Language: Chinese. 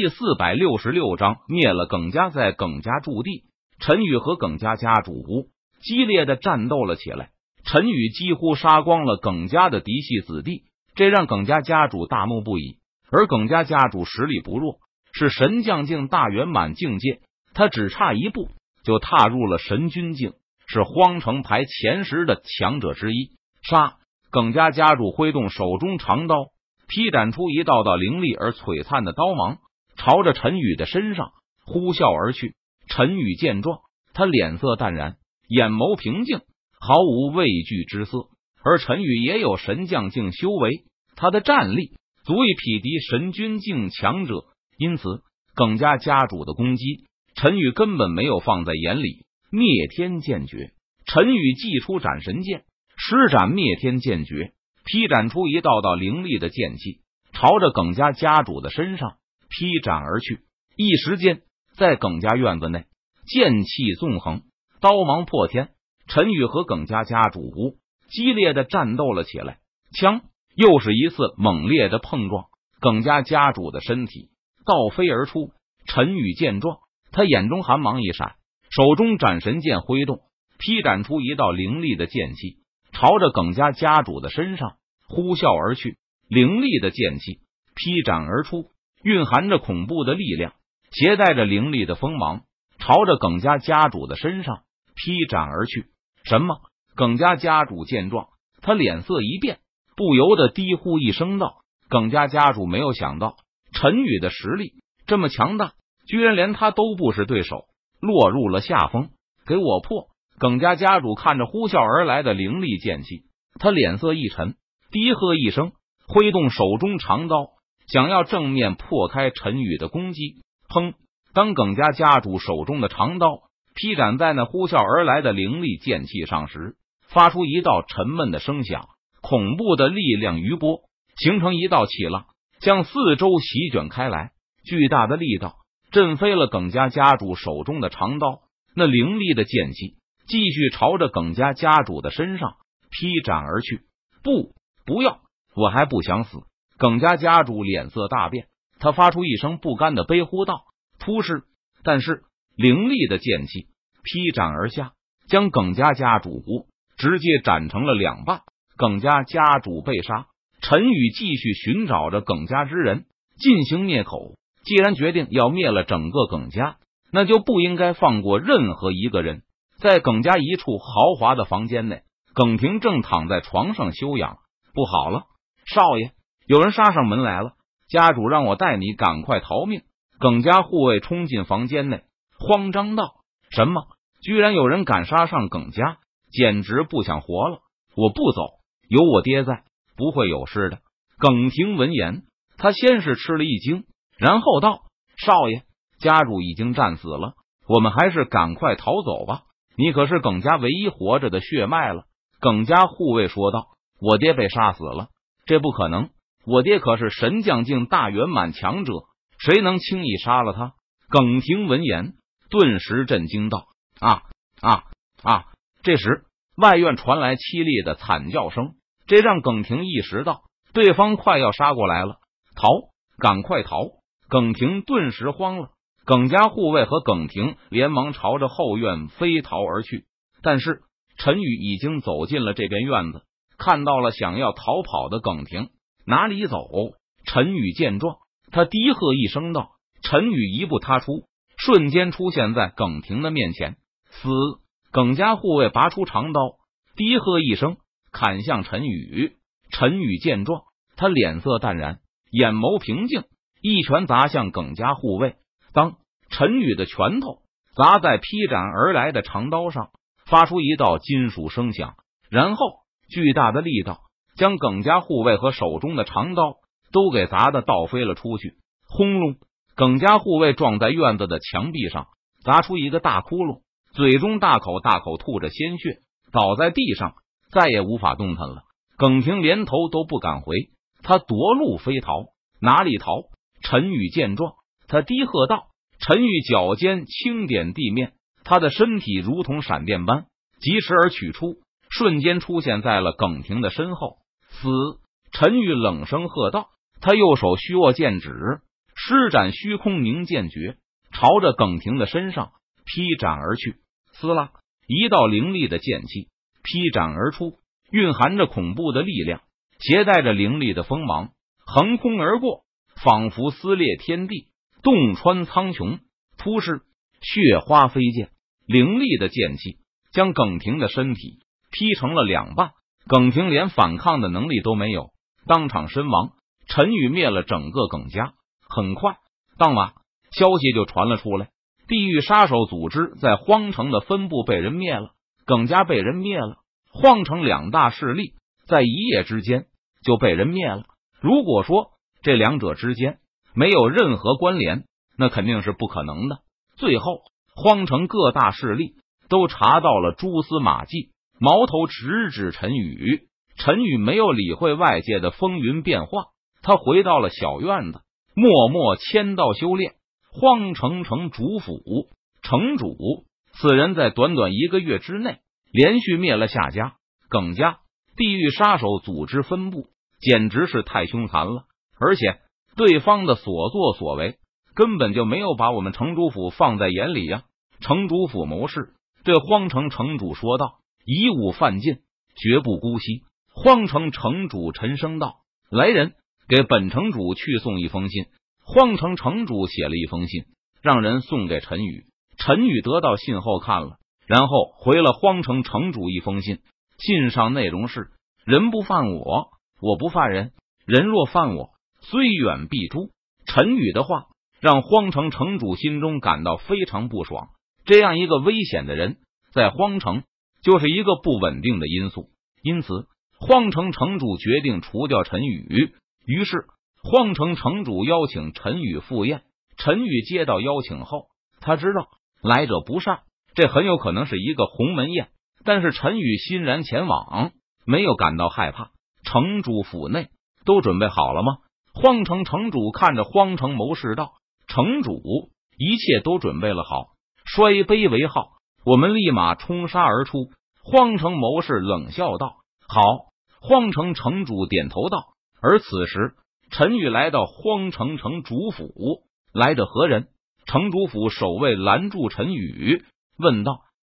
第四百六十六章灭了耿家，在耿家驻地，陈宇和耿家家主激烈的战斗了起来。陈宇几乎杀光了耿家的嫡系子弟，这让耿家家主大怒不已。而耿家家主实力不弱，是神将境大圆满境界，他只差一步就踏入了神君境，是荒城排前十的强者之一。杀！耿家家主挥动手中长刀。劈斩出一道道凌厉而璀璨的刀芒，朝着陈宇的身上呼啸而去。陈宇见状，他脸色淡然，眼眸平静，毫无畏惧之色。而陈宇也有神将境修为，他的战力足以匹敌神君境强者，因此耿家家主的攻击，陈宇根本没有放在眼里。灭天剑诀，陈宇祭出斩神剑，施展灭天剑诀。劈斩出一道道凌厉的剑气，朝着耿家家主的身上劈斩而去。一时间，在耿家院子内，剑气纵横，刀芒破天。陈宇和耿家家主激烈的战斗了起来，枪又是一次猛烈的碰撞，耿家家主的身体倒飞而出。陈宇见状，他眼中寒芒一闪，手中斩神剑挥动，劈斩出一道凌厉的剑气，朝着耿家家主的身上。呼啸而去，凌厉的剑气劈斩而出，蕴含着恐怖的力量，携带着凌厉的锋芒，朝着耿家家主的身上劈斩而去。什么？耿家家主见状，他脸色一变，不由得低呼一声道：“耿家家主没有想到陈宇的实力这么强大，居然连他都不是对手，落入了下风。给我破！”耿家家主看着呼啸而来的凌厉剑气，他脸色一沉。低喝一声，挥动手中长刀，想要正面破开陈宇的攻击。砰！当耿家家主手中的长刀劈斩在那呼啸而来的凌厉剑气上时，发出一道沉闷的声响，恐怖的力量余波形成一道气浪，向四周席卷开来。巨大的力道震飞了耿家家主手中的长刀，那凌厉的剑气继续朝着耿家家主的身上劈斩而去。不！不要！我还不想死！耿家家主脸色大变，他发出一声不甘的悲呼道：“突施！”但是凌厉的剑气劈斩而下，将耿家家主直接斩成了两半。耿家家主被杀，陈宇继续寻找着耿家之人进行灭口。既然决定要灭了整个耿家，那就不应该放过任何一个人。在耿家一处豪华的房间内，耿婷正躺在床上休养。不好了，少爷，有人杀上门来了！家主让我带你赶快逃命。耿家护卫冲进房间内，慌张道：“什么？居然有人敢杀上耿家，简直不想活了！我不走，有我爹在，不会有事的。”耿婷闻言，他先是吃了一惊，然后道：“少爷，家主已经战死了，我们还是赶快逃走吧。你可是耿家唯一活着的血脉了。”耿家护卫说道。我爹被杀死了，这不可能！我爹可是神将境大圆满强者，谁能轻易杀了他？耿婷闻言，顿时震惊道：“啊啊啊！”这时，外院传来凄厉的惨叫声，这让耿婷意识到对方快要杀过来了。逃！赶快逃！耿婷顿时慌了，耿家护卫和耿婷连忙朝着后院飞逃而去。但是陈宇已经走进了这边院子。看到了想要逃跑的耿婷，哪里走？陈宇见状，他低喝一声道：“陈宇！”一步踏出，瞬间出现在耿婷的面前。死！耿家护卫拔出长刀，低喝一声，砍向陈宇。陈宇见状，他脸色淡然，眼眸平静，一拳砸向耿家护卫。当陈宇的拳头砸在劈斩而来的长刀上，发出一道金属声响，然后。巨大的力道将耿家护卫和手中的长刀都给砸的倒飞了出去，轰隆！耿家护卫撞在院子的墙壁上，砸出一个大窟窿，嘴中大口大口吐着鲜血，倒在地上，再也无法动弹了。耿婷连头都不敢回，他夺路飞逃，哪里逃？陈宇见状，他低喝道：“陈宇，脚尖轻点地面，他的身体如同闪电般疾驰而取出。”瞬间出现在了耿婷的身后。死！陈玉冷声喝道。他右手虚握剑指，施展虚空凝剑诀，朝着耿婷的身上劈斩而去。撕拉，一道凌厉的剑气劈斩而出，蕴含着恐怖的力量，携带着凌厉的锋芒，横空而过，仿佛撕裂天地，洞穿苍穹。突施，血花飞溅，凌厉的剑气将耿婷的身体劈成了两半。耿婷连反抗的能力都没有，当场身亡。陈宇灭了整个耿家。很快，当晚消息就传了出来：地狱杀手组织在荒城的分部被人灭了，耿家被人灭了。荒城两大势力在一夜之间就被人灭了。如果说这两者之间没有任何关联，那肯定是不可能的。最后，荒城各大势力都查到了蛛丝马迹。矛头直指陈宇，陈宇没有理会外界的风云变化，他回到了小院子，默默签到修炼。荒城城主府城主，此人在短短一个月之内连续灭了夏家、耿家地狱杀手组织分部，简直是太凶残了。而且对方的所作所为根本就没有把我们城主府放在眼里呀！城主府谋士对荒城城主说道。以武犯禁，绝不姑息。荒城城主沉声道：“来人，给本城主去送一封信。”荒城城主写了一封信，让人送给陈宇。陈宇得到信后看了，然后回了荒城城主一封信。信上内容是：“人不犯我，我不犯人；人若犯我，虽远必诛。”陈宇的话让荒城城主心中感到非常不爽。这样一个危险的人，在荒城。就是一个不稳定的因素，因此荒城城主决定除掉陈宇。于是荒城城主邀请陈宇赴宴。陈宇接到邀请后，他知道来者不善，这很有可能是一个鸿门宴。但是陈宇欣然前往，没有感到害怕。城主府内都准备好了吗？荒城城主看着荒城谋士道：“城主，一切都准备了好。”摔杯为号。我们立马冲杀而出。荒城谋士冷笑道：“好。”荒城城主点头道。而此时，陈宇来到荒城城主府，来者何人？城主府守卫拦住陈宇，问道：“